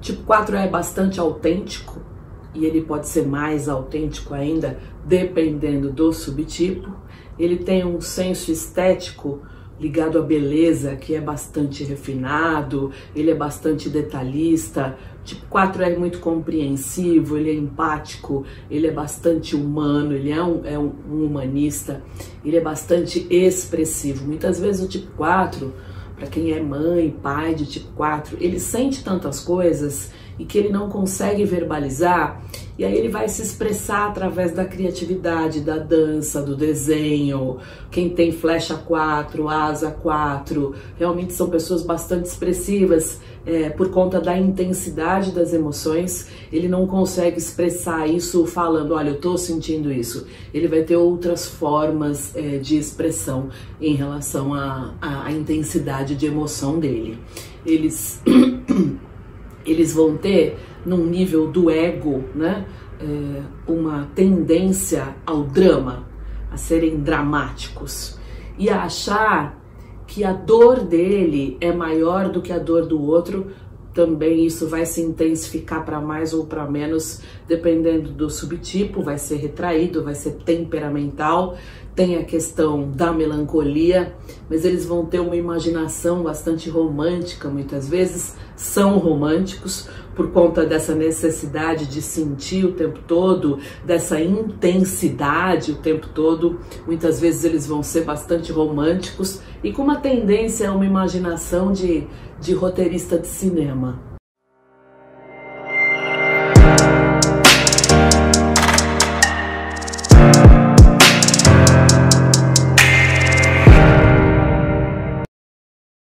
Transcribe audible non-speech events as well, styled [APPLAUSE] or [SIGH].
Tipo 4 é bastante autêntico e ele pode ser mais autêntico ainda dependendo do subtipo. Ele tem um senso estético ligado à beleza, que é bastante refinado, ele é bastante detalhista. Tipo 4 é muito compreensivo, ele é empático, ele é bastante humano, ele é um, é um humanista, ele é bastante expressivo. Muitas vezes o tipo 4, para quem é mãe, pai de tipo 4, ele sente tantas coisas e que ele não consegue verbalizar, e aí ele vai se expressar através da criatividade, da dança, do desenho. Quem tem flecha 4, asa 4, realmente são pessoas bastante expressivas é, por conta da intensidade das emoções. Ele não consegue expressar isso falando, olha, eu tô sentindo isso. Ele vai ter outras formas é, de expressão em relação à intensidade de emoção dele. Eles [CLEARS THROAT] eles vão ter, num nível do ego, né, é, uma tendência ao drama, a serem dramáticos e a achar que a dor dele é maior do que a dor do outro. Também isso vai se intensificar para mais ou para menos, dependendo do subtipo, vai ser retraído, vai ser temperamental, tem a questão da melancolia, mas eles vão ter uma imaginação bastante romântica, muitas vezes são românticos por conta dessa necessidade de sentir o tempo todo, dessa intensidade o tempo todo. Muitas vezes eles vão ser bastante românticos e com uma tendência a uma imaginação de, de roteirista de cinema.